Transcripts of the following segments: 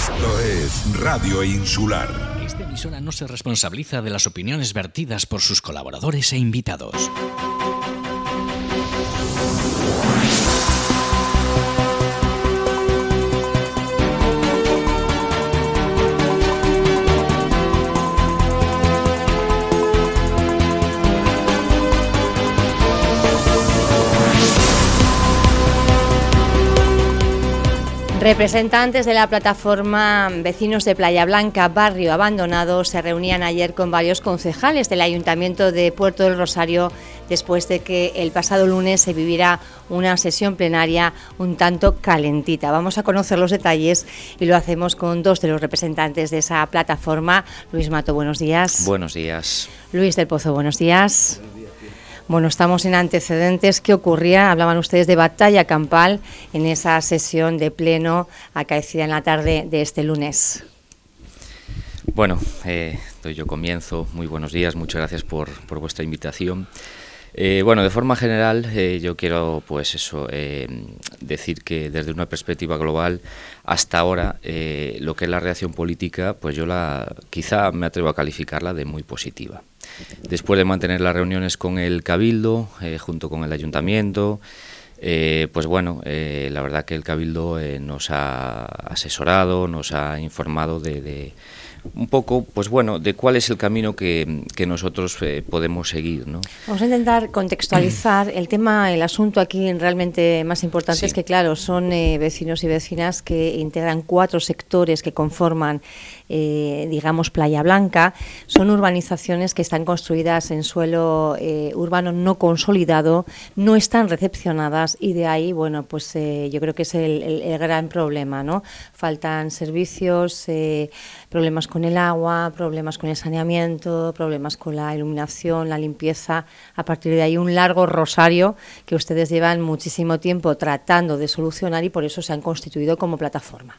Esto es Radio Insular. Esta emisora no se responsabiliza de las opiniones vertidas por sus colaboradores e invitados. Representantes de la plataforma Vecinos de Playa Blanca, Barrio Abandonado, se reunían ayer con varios concejales del Ayuntamiento de Puerto del Rosario después de que el pasado lunes se viviera una sesión plenaria un tanto calentita. Vamos a conocer los detalles y lo hacemos con dos de los representantes de esa plataforma. Luis Mato, buenos días. Buenos días. Luis del Pozo, buenos días. Bueno, estamos en antecedentes. ¿Qué ocurría? Hablaban ustedes de batalla campal en esa sesión de pleno acaecida en la tarde de este lunes. Bueno, eh, doy yo comienzo. Muy buenos días, muchas gracias por, por vuestra invitación. Eh, bueno, de forma general, eh, yo quiero, pues eso, decir que desde una perspectiva global, hasta ahora, lo que es la reacción política, pues yo la, quizá me atrevo a calificarla de muy positiva. Después de mantener las reuniones con el Cabildo, eh, junto con el Ayuntamiento, eh, pues bueno, eh, la verdad que el Cabildo nos ha asesorado, nos ha informado de, de, un poco, pues bueno, de cuál es el camino que, que nosotros podemos seguir, ¿no? Vamos a intentar contextualizar el tema, el asunto aquí realmente más importante Sí. es que, claro, son vecinos y vecinas que integran cuatro sectores que conforman, eh, digamos, Playa Blanca. Son urbanizaciones que están construidas en suelo eh, urbano no consolidado, no están recepcionadas y de ahí, bueno, pues eh, yo creo que es el, el- gran problema, ¿no? Faltan servicios, eh, problemas con el agua, problemas con el saneamiento, problemas con la iluminación, la limpieza. A partir de ahí un largo rosario que ustedes llevan muchísimo tiempo tratando de solucionar y por eso se han constituido como plataforma.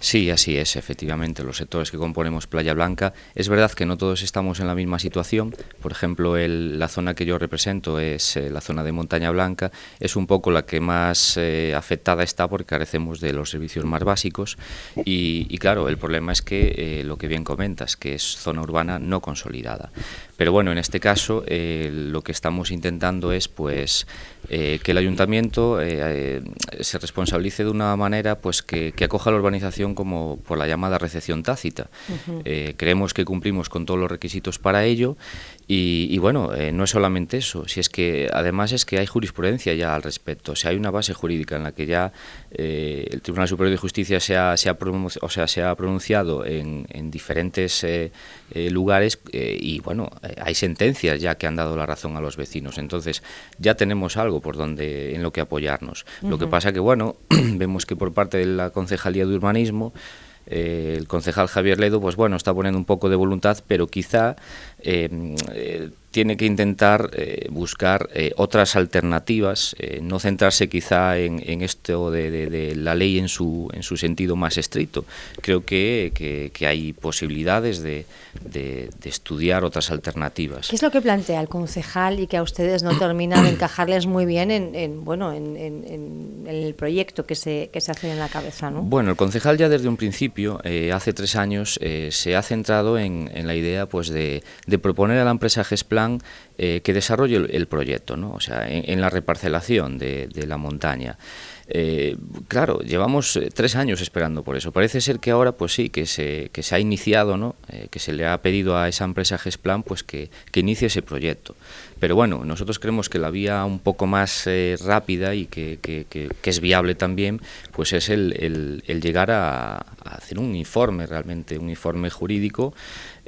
Sí, así es, efectivamente, los sectores que componemos Playa Blanca. Es verdad que no todos estamos en la misma situación. Por ejemplo, el- la zona que yo represento es eh, la zona de Montaña Blanca. Es un poco la que más eh, afectada está porque carecemos de los servicios más básicos. Y, claro, el problema es que eh, lo que bien comentas, que es zona urbana no consolidada. Pero bueno, en este caso eh, lo que estamos intentando es pues eh, que el ayuntamiento eh, se responsabilice de una manera pues que, que acoja la urbanización como por la llamada recepción tácita. Creemos que cumplimos con todos los requisitos para ello y, y bueno, eh, no es solamente eso, si es que además es que hay jurisprudencia ya al respecto, o sea, hay una base jurídica en la que ya eh, el Tribunal Superior de Justicia se ha, se ha, o sea, se ha pronunciado en, en diferentes eh, eh, lugares y bueno, hay sentencias ya que han dado la razón a los vecinos, entonces ya tenemos algo por donde en lo que apoyarnos. Lo que pasa que bueno, vemos que por parte de la Concejalía de Urbanismo eh, el concejal Javier Ledo, pues bueno, está poniendo un poco de voluntad, pero quizá eh, eh, tiene que intentar eh, buscar eh, otras alternativas, eh, no centrarse quizá en, en esto de, de- de la ley en su, en su sentido más estricto. Creo que, que- que hay posibilidades de, de- estudiar otras alternativas. ¿Qué es lo que plantea el concejal y que a ustedes no termina de encajarles muy bien en, en, bueno, en, en- el proyecto que se, que se hace en la cabeza? ¿no? Bueno, el concejal ya desde un principio, eh, hace tres años, eh, se ha centrado en, la idea pues, de, proponer a la empresa Gesplan eh, que desarrolle el, proyecto, ¿no? o sea, en, la reparcelación de, la montaña. Eh, claro, llevamos eh, tres años esperando por eso. Parece ser que ahora, pues sí, que se, que se ha iniciado, ¿no? Que se le ha pedido a esa empresa Gesplan pues que, que inicie ese proyecto. Pero bueno, nosotros creemos que la vía un poco más rápida y que- que es viable también, pues es el, el- el llegar a, a hacer un informe realmente, un informe jurídico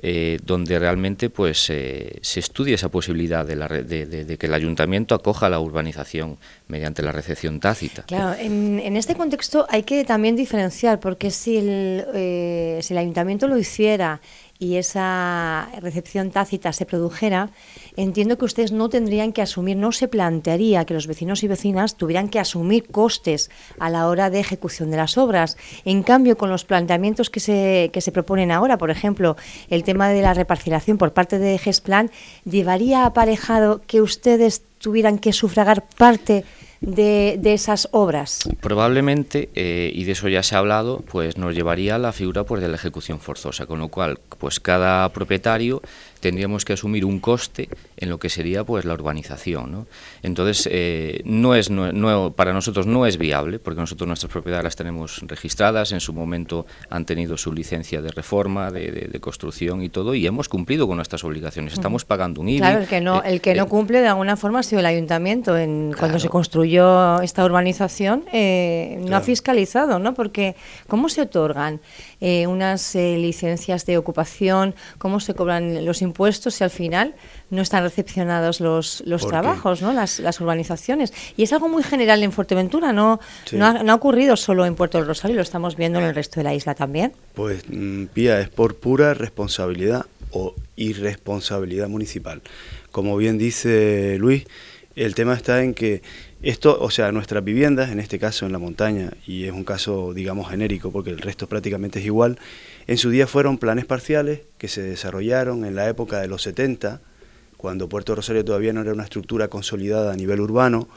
eh, donde realmente pues eh, se estudie esa posibilidad de, la de- de que el ayuntamiento acoja la urbanización mediante la recepción tácita. Claro, en, en este contexto hay que también diferenciar, porque si el, eh, si el ayuntamiento lo hiciera y esa recepción tácita se produjera, entiendo que ustedes no tendrían que asumir, no se plantearía que los vecinos y vecinas tuvieran que asumir costes a la hora de ejecución de las obras. En cambio, con los planteamientos que se, que se proponen ahora, por ejemplo, el tema de la reparcelación por parte de GESPLAN, llevaría aparejado que ustedes tuvieran que sufragar parte de, esas obras? Probablemente, eh, y de eso ya se ha hablado, pues nos llevaría a la figura pues, de la ejecución forzosa, con lo cual pues cada propietario tendríamos que asumir un coste en lo que sería pues la urbanización. ¿no? Entonces, eh, no es, no, para nosotros no es viable, porque nosotros nuestras propiedades las tenemos registradas, en su momento han tenido su licencia de reforma, de, construcción y todo, y hemos cumplido con nuestras obligaciones. Estamos pagando un IBI. Claro, el que no, el que no eh, cumple de alguna forma ha sido el ayuntamiento. En, Cuando se construyó esta urbanización, eh, no ha fiscalizado, ¿no? Porque, ¿cómo se otorgan unas licencias de ocupación? ¿Cómo se cobran los impuestos? Impuestos y al final no están recepcionados los, los trabajos, ¿no? Las, las, urbanizaciones. Y es algo muy general en Fuerteventura, no, no, ha, ocurrido solo en Puerto del Rosario, lo estamos viendo en el resto de la isla también. Pues, mm, Pía, es por pura responsabilidad o irresponsabilidad municipal. Como bien dice Luis, el tema está en que esto, o sea, nuestras viviendas, en este caso en la montaña, y es un caso, digamos, genérico, porque el resto prácticamente es igual, en su día fueron planes parciales que se desarrollaron en la época de los 70, cuando Puerto Rosario todavía no era una estructura consolidada a nivel urbano,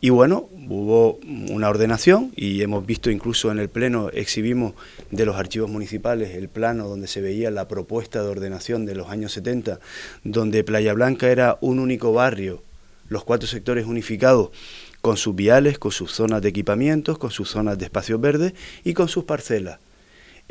y bueno, hubo una ordenación y hemos visto incluso en el Pleno, exhibimos de los archivos municipales el plano donde se veía la propuesta de ordenación de los años 70, donde Playa Blanca era un único barrio los cuatro sectores unificados con sus viales, con sus zonas de equipamientos, con sus zonas de espacios verdes y con sus parcelas.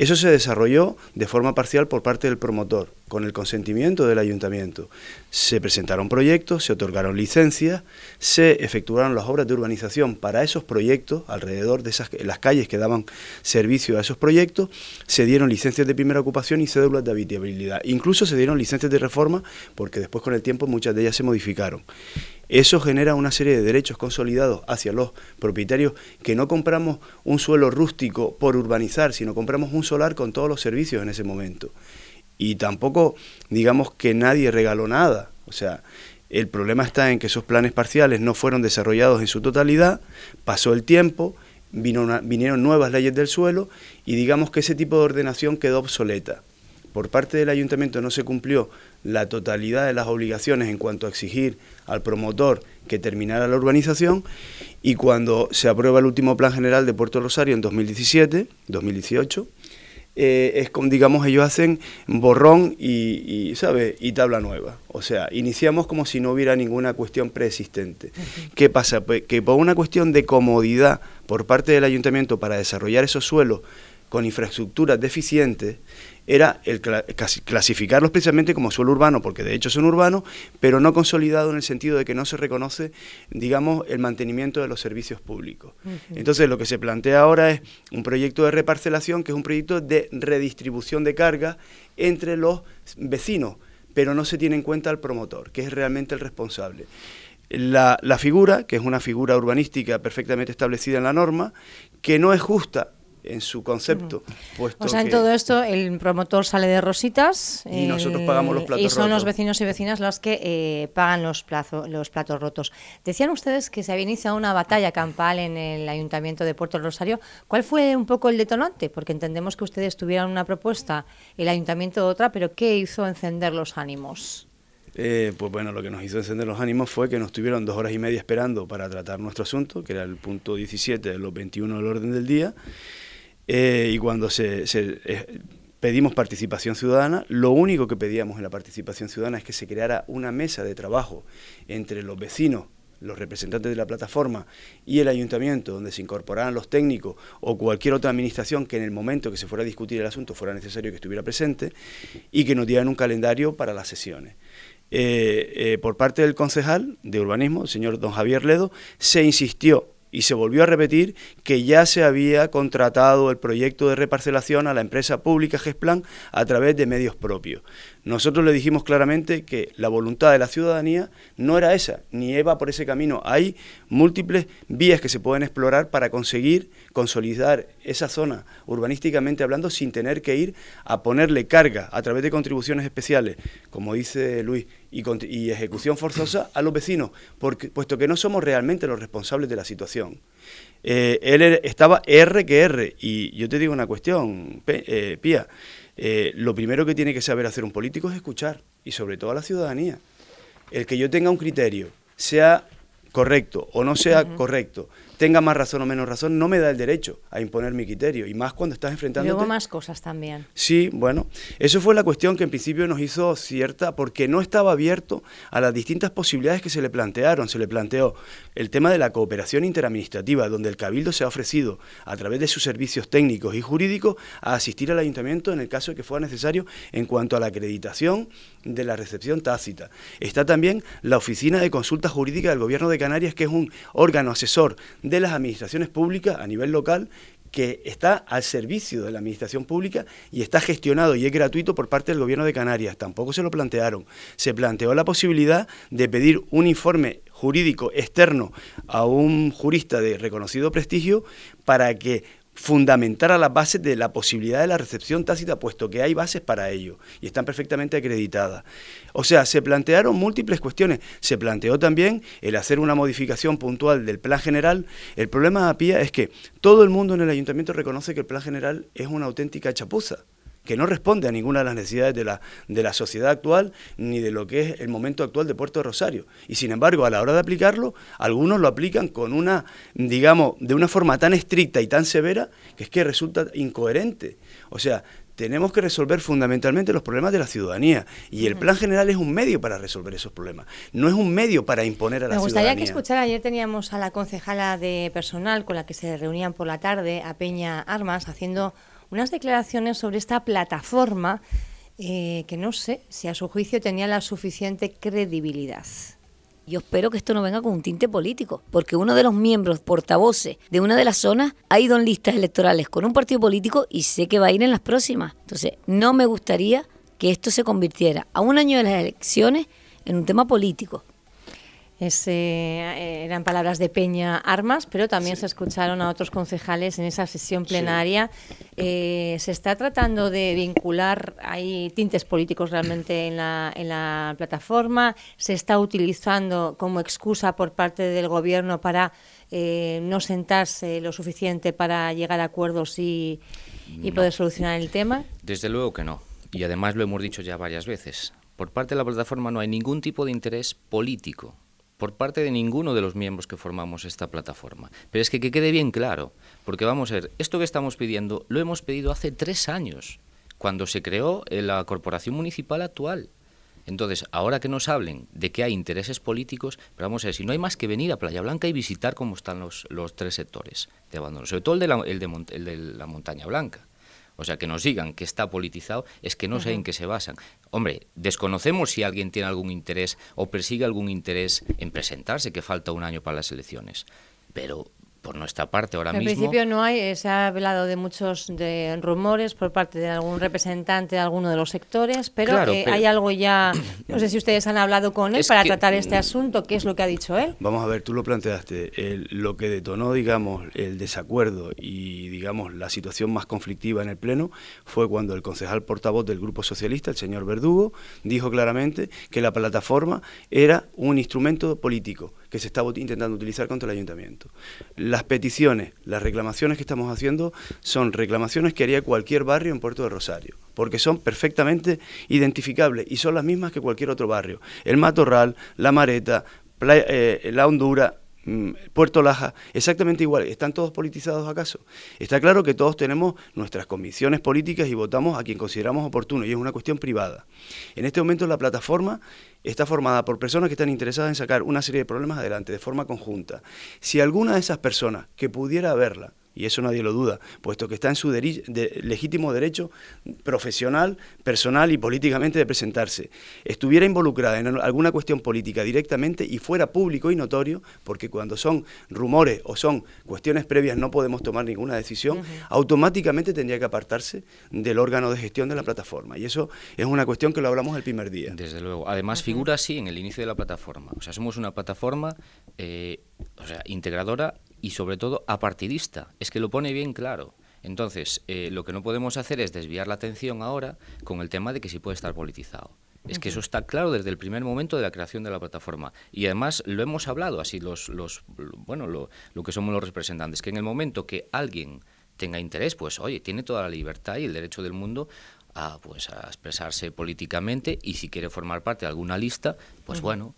Eso se desarrolló de forma parcial por parte del promotor, con el consentimiento del ayuntamiento. Se presentaron proyectos, se otorgaron licencias, se efectuaron las obras de urbanización para esos proyectos, alrededor de esas, las calles que daban servicio a esos proyectos, se dieron licencias de primera ocupación y cédulas de habitabilidad. Incluso se dieron licencias de reforma, porque después con el tiempo muchas de ellas se modificaron. Eso genera una serie de derechos consolidados hacia los propietarios que no compramos un suelo rústico por urbanizar, sino compramos un solar con todos los servicios en ese momento. Y tampoco digamos que nadie regaló nada. O sea, el problema está en que esos planes parciales no fueron desarrollados en su totalidad, pasó el tiempo, vinieron nuevas leyes del suelo y digamos que ese tipo de ordenación quedó obsoleta por parte del ayuntamiento no se cumplió la totalidad de las obligaciones en cuanto a exigir al promotor que terminara la urbanización y cuando se aprueba el último plan general de Puerto Rosario en 2017, 2018, eh, es como, digamos, ellos hacen borrón y, ¿sabe? y tabla nueva. O sea, iniciamos como si no hubiera ninguna cuestión preexistente. ¿Qué pasa? Pues que por una cuestión de comodidad por parte del ayuntamiento para desarrollar esos suelos con infraestructuras deficientes, era el clasificarlos precisamente como suelo urbano, porque de hecho son urbanos, pero no consolidado en el sentido de que no se reconoce, digamos, el mantenimiento de los servicios públicos. Entonces, lo que se plantea ahora es un proyecto de reparcelación, que es un proyecto de redistribución de carga entre los vecinos, pero no se tiene en cuenta al promotor, que es realmente el responsable. La, la, figura, que es una figura urbanística perfectamente establecida en la norma, que no es justa en su concepto. o sea, en todo esto el promotor sale de rositas y nosotros pagamos los platos Y son los vecinos y vecinas los que eh, pagan los, los platos rotos. Decían ustedes que se había iniciado una batalla campal en el Ayuntamiento de Puerto Rosario. ¿Cuál fue un poco el detonante? Porque entendemos que ustedes tuvieron una propuesta, el Ayuntamiento otra, pero ¿qué hizo encender los ánimos? Eh, pues bueno, lo que nos hizo encender los ánimos fue que nos tuvieron dos horas y media esperando para tratar nuestro asunto, que era el punto 17 de los 21 del orden del día. Eh, y cuando se, eh, pedimos participación ciudadana, lo único que pedíamos en la participación ciudadana es que se creara una mesa de trabajo entre los vecinos, los representantes de la plataforma y el ayuntamiento, donde se incorporaran los técnicos o cualquier otra administración que en el momento que se fuera a discutir el asunto fuera necesario que estuviera presente y que nos dieran un calendario para las sesiones. Eh, por parte del concejal de urbanismo, el señor don Javier Ledo, se insistió y se volvió a repetir que ya se había contratado el proyecto de reparcelación a la empresa pública GESPLAN a través de medios propios. Nosotros le dijimos claramente que la voluntad de la ciudadanía no era esa, ni iba por ese camino. Hay múltiples vías que se pueden explorar para conseguir consolidar esa zona urbanísticamente hablando sin tener que ir a ponerle carga a través de contribuciones especiales, como dice Luis, y, ejecución forzosa a los vecinos, porque, puesto que no somos realmente los responsables de la situación. Eh, él estaba R que R, y yo te digo una cuestión, eh, Pía, eh, lo primero que tiene que saber hacer un político es escuchar, y sobre todo a la ciudadanía. El que yo tenga un criterio, sea correcto o no sea correcto, tenga más razón o menos razón, no me da el derecho a imponer mi criterio. Y más cuando estás enfrentando. Luego más cosas también. Sí, bueno, eso fue la cuestión que en principio nos hizo cierta, porque no estaba abierto a las distintas posibilidades que se le plantearon. Se le planteó el tema de la cooperación interadministrativa, donde el Cabildo se ha ofrecido, a través de sus servicios técnicos y jurídicos, a asistir al ayuntamiento en el caso de que fuera necesario en cuanto a la acreditación de la recepción tácita. Está también la Oficina de Consulta Jurídica del Gobierno de Canarias, que es un órgano asesor de las administraciones públicas a nivel local que está al servicio de la administración pública y está gestionado y es gratuito por parte del gobierno de Canarias. Tampoco se lo plantearon. Se planteó la posibilidad de pedir un informe jurídico externo a un jurista de reconocido prestigio para que fundamentar a las bases de la posibilidad de la recepción tácita, puesto que hay bases para ello y están perfectamente acreditadas. O sea, se plantearon múltiples cuestiones. Se planteó también el hacer una modificación puntual del plan general. El problema, Pía, es que todo el mundo en el ayuntamiento reconoce que el plan general es una auténtica chapuza que no responde a ninguna de las necesidades de la, de la sociedad actual ni de lo que es el momento actual de Puerto Rosario. Y sin embargo, a la hora de aplicarlo, algunos lo aplican con una, digamos, de una forma tan estricta y tan severa que es que resulta incoherente. O sea, tenemos que resolver fundamentalmente los problemas de la ciudadanía y el plan general es un medio para resolver esos problemas, no es un medio para imponer a la ciudadanía. Me gustaría que escuchara, ayer teníamos a la concejala de personal con la que se reunían por la tarde, a Peña Armas, haciendo unas declaraciones sobre esta plataforma eh, que no sé si a su juicio tenía la suficiente credibilidad. Yo espero que esto no venga con un tinte político, porque uno de los miembros portavoces de una de las zonas ha ido en listas electorales con un partido político y sé que va a ir en las próximas. Entonces, no me gustaría que esto se convirtiera a un año de las elecciones en un tema político. Eh, eran palabras de Peña Armas, pero también se escucharon a otros concejales en esa sesión plenaria. Eh, se está tratando de vincular, hay tintes políticos realmente en la, en la plataforma, se está utilizando como excusa por parte del Gobierno para eh, no sentarse lo suficiente para llegar a acuerdos y, y poder solucionar el tema. Desde luego que no. Y además lo hemos dicho ya varias veces. Por parte de la plataforma no hay ningún tipo de interés político por parte de ninguno de los miembros que formamos esta plataforma. Pero es que, que quede bien claro, porque vamos a ver, esto que estamos pidiendo lo hemos pedido hace tres años, cuando se creó la corporación municipal actual. Entonces, ahora que nos hablen de que hay intereses políticos, pero vamos a ver, si no hay más que venir a Playa Blanca y visitar cómo están los, los tres sectores de abandono, sobre todo el de la, el de, el de la Montaña Blanca. O sea, que nos digan que está politizado es que no sé en qué se basan. Hombre, desconocemos si alguien tiene algún interés o persigue algún interés en presentarse, que falta un año para las elecciones. Pero por nuestra parte ahora mismo. En principio no hay, eh, se ha hablado de muchos de rumores por parte de algún representante de alguno de los sectores, pero, eh, hay algo ya, no sé si ustedes han hablado con él para tratar este asunto, ¿qué es lo que ha dicho él? Vamos a ver, tú lo planteaste, lo que detonó, digamos, el desacuerdo y, digamos, la situación más conflictiva en el Pleno fue cuando el concejal portavoz del Grupo Socialista, el señor Verdugo, dijo claramente que la plataforma era un instrumento político que se estaba intentando utilizar contra el ayuntamiento. Las peticiones, las reclamaciones que estamos haciendo son reclamaciones que haría cualquier barrio en Puerto de Rosario, porque son perfectamente identificables y son las mismas que cualquier otro barrio. El Matorral, La Mareta, eh, La Hondura, Puerto Laja, exactamente igual. ¿Están todos politizados acaso? Está claro que todos tenemos nuestras convicciones políticas y votamos a quien consideramos oportuno y es una cuestión privada. En este momento la plataforma está formada por personas que están interesadas en sacar una serie de problemas adelante de forma conjunta. Si alguna de esas personas que pudiera verla y eso nadie lo duda, puesto que está en su legítimo derecho profesional, personal y políticamente de presentarse, estuviera involucrada en alguna cuestión política directamente y fuera público y notorio, porque cuando son rumores o son cuestiones previas no podemos tomar ninguna decisión, automáticamente tendría que apartarse del órgano de gestión de la plataforma. Y eso es una cuestión que lo hablamos el primer día. Desde luego. Además, figura así en el inicio de la plataforma. O sea, somos una plataforma eh, o sea, integradora y sobre todo apartidista. Es que lo pone bien claro. Entonces, eh, lo que no podemos hacer es desviar la atención ahora con el tema de que si puede estar politizado. Es que eso está claro desde el primer momento de la creación de la plataforma. Y además lo hemos hablado así los, los bueno, lo, lo que somos los representantes, que en el momento que alguien tenga interés, pues oye, tiene toda la libertad y el derecho del mundo a, pues, a expresarse políticamente y si quiere formar parte de alguna lista, pues bueno,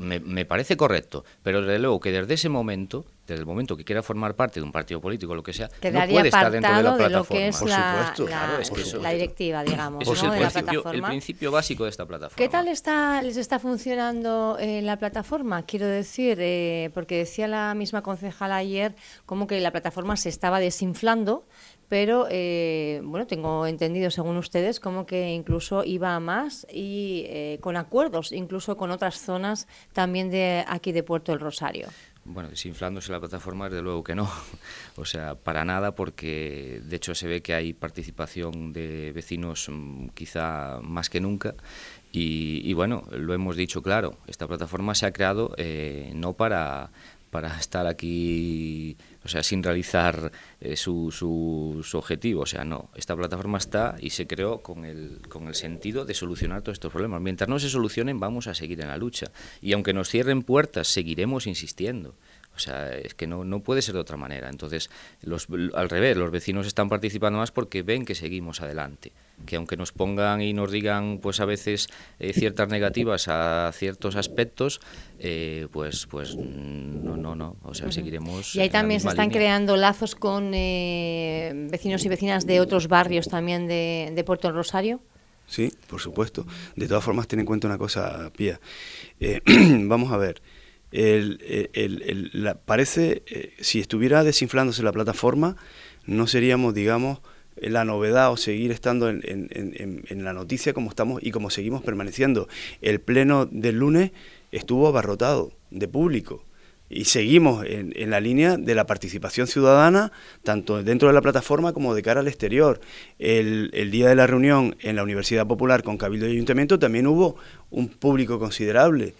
me, parece correcto, pero desde luego que desde ese momento, desde el momento que quiera formar parte de un partido político o lo que sea, no puede estar dentro de la plataforma. lo que es la, directiva, digamos, ¿no? el, principio, el, principio, básico de esta plataforma. ¿Qué tal está, les está funcionando eh, la plataforma? Quiero decir, eh, porque decía la misma concejala ayer como que la plataforma se estaba desinflando, pero eh, bueno, tengo entendido, según ustedes, como que incluso iba a más y eh, con acuerdos, incluso con otras zonas también de aquí de Puerto del Rosario. Bueno, desinflándose la plataforma, desde luego que no. O sea, para nada, porque de hecho se ve que hay participación de vecinos mm, quizá más que nunca. Y, bueno, lo hemos dicho claro, esta plataforma se ha creado eh, no para, para estar aquí o sea, sin realizar eh, su, objetivo. O sea, no, esta plataforma está y se creó con el, con el sentido de solucionar todos estos problemas. Mientras no se solucionen, vamos a seguir en la lucha. Y aunque nos cierren puertas, seguiremos insistiendo. O sea, es que no, no puede ser de otra manera. Entonces, los, al revés, los vecinos están participando más porque ven que seguimos adelante. Que aunque nos pongan y nos digan, pues a veces, eh, ciertas negativas a ciertos aspectos, eh, pues pues no, no, no. O sea, seguiremos. Y ahí también se están creando lazos con eh, vecinos y vecinas de otros barrios también de, de Puerto Rosario. Sí, por supuesto. De todas formas, ten en cuenta una cosa, Pía. vamos a ver la, parece, eh, si estuviera desinflándose la plataforma, no seríamos, digamos, la novedad o seguir estando en, la noticia como estamos y como seguimos permaneciendo. El pleno del lunes estuvo abarrotado de público y seguimos en, la línea de la participación ciudadana, tanto dentro de la plataforma como de cara al exterior. El, el, día de la reunión en la Universidad Popular con Cabildo y Ayuntamiento también hubo un público considerable.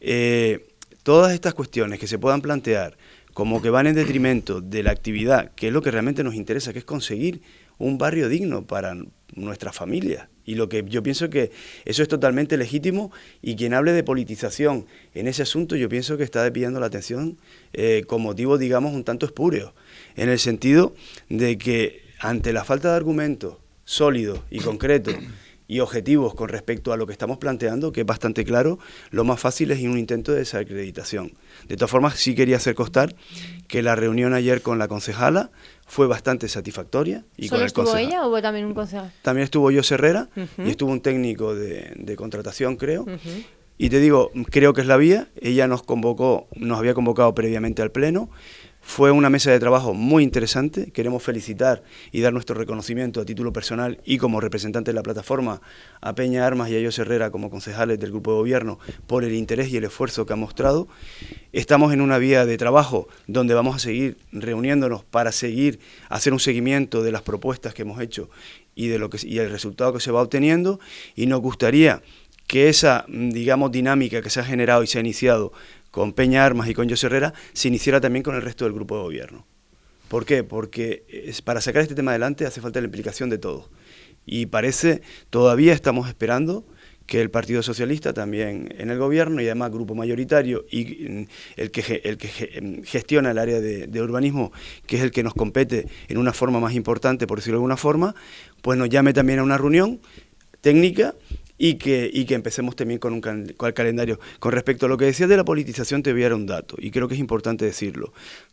Eh, todas estas cuestiones que se puedan plantear como que van en detrimento de la actividad, que es lo que realmente nos interesa, que es conseguir un barrio digno para nuestra familia. Y lo que yo pienso que eso es totalmente legítimo y quien hable de politización en ese asunto yo pienso que está desviando la atención eh, con motivos, digamos, un tanto espurios, en el sentido de que ante la falta de argumentos sólidos y concretos, y objetivos con respecto a lo que estamos planteando, que es bastante claro, lo más fácil es un intento de desacreditación. De todas formas, sí quería hacer constar que la reunión ayer con la concejala fue bastante satisfactoria. Y ¿Solo estuvo ella o hubo también un concejal? También estuvo yo Herrera y estuvo un técnico de, contratación, creo. Y te digo, creo que es la vía. Ella nos convocó, nos había convocado previamente al Pleno. Fue una mesa de trabajo muy interesante. Queremos felicitar y dar nuestro reconocimiento a título personal y como representante de la plataforma a Peña Armas y a José Herrera como concejales del grupo de gobierno por el interés y el esfuerzo que han mostrado. Estamos en una vía de trabajo donde vamos a seguir reuniéndonos para seguir hacer un seguimiento de las propuestas que hemos hecho y de lo que y el resultado que se va obteniendo y nos gustaría que esa digamos dinámica que se ha generado y se ha iniciado con Peña Armas y con José Herrera, se iniciara también con el resto del grupo de gobierno. ¿Por qué? Porque para sacar este tema adelante hace falta la implicación de todos. Y parece, todavía estamos esperando que el Partido Socialista también en el gobierno y además grupo mayoritario y mm, el que, el que mm, gestiona el área de, de, urbanismo, que es el que nos compete en una forma más importante, por decirlo de alguna forma, pues nos llame también a una reunión técnica y que, y que empecemos también con un calendario. Con respecto a lo que decías de la politización, te voy a dar un dato, y creo que es importante decirlo.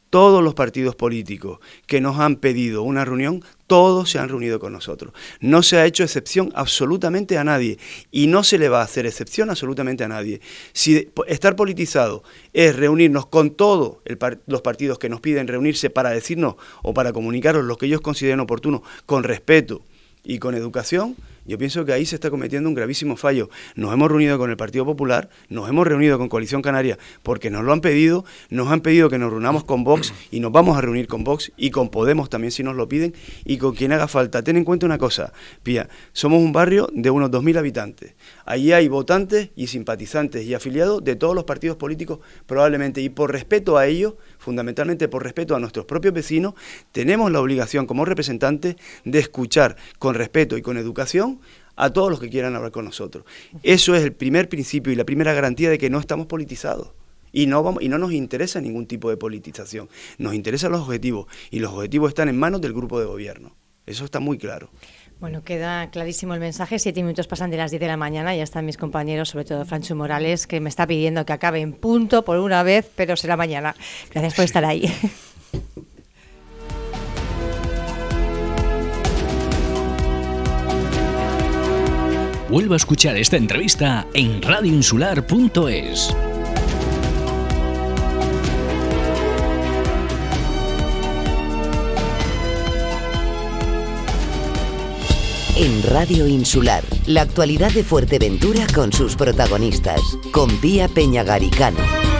Todos los partidos políticos que nos han pedido una reunión, todos se han reunido con nosotros. No se ha hecho excepción absolutamente a nadie y no se le va a hacer excepción absolutamente a nadie. Si estar politizado es reunirnos con todos los partidos que nos piden reunirse para decirnos o para comunicaros lo que ellos consideren oportuno con respeto y con educación, yo pienso que ahí se está cometiendo un gravísimo fallo. Nos hemos reunido con el Partido Popular, nos hemos reunido con Coalición Canaria porque nos lo han pedido, nos han pedido que nos reunamos con Vox y nos vamos a reunir con Vox y con Podemos también si nos lo piden y con quien haga falta. Ten en cuenta una cosa, Pía, somos un barrio de unos 2.000 habitantes. Allí hay votantes y simpatizantes y afiliados de todos los partidos políticos probablemente y por respeto a ellos, fundamentalmente por respeto a nuestros propios vecinos, tenemos la obligación como representantes de escuchar con respeto y con educación a todos los que quieran hablar con nosotros. Eso es el primer principio y la primera garantía de que no estamos politizados. Y no, vamos, y no nos interesa ningún tipo de politización. Nos interesan los objetivos y los objetivos están en manos del grupo de gobierno. Eso está muy claro. Bueno, queda clarísimo el mensaje. Siete minutos pasan de las diez de la mañana. Ya están mis compañeros, sobre todo Francho Morales, que me está pidiendo que acabe en punto por una vez, pero será mañana. Gracias por estar ahí. Vuelva a escuchar esta entrevista en radioinsular.es. En Radio Insular, la actualidad de Fuerteventura con sus protagonistas, con Pía Peñagaricano.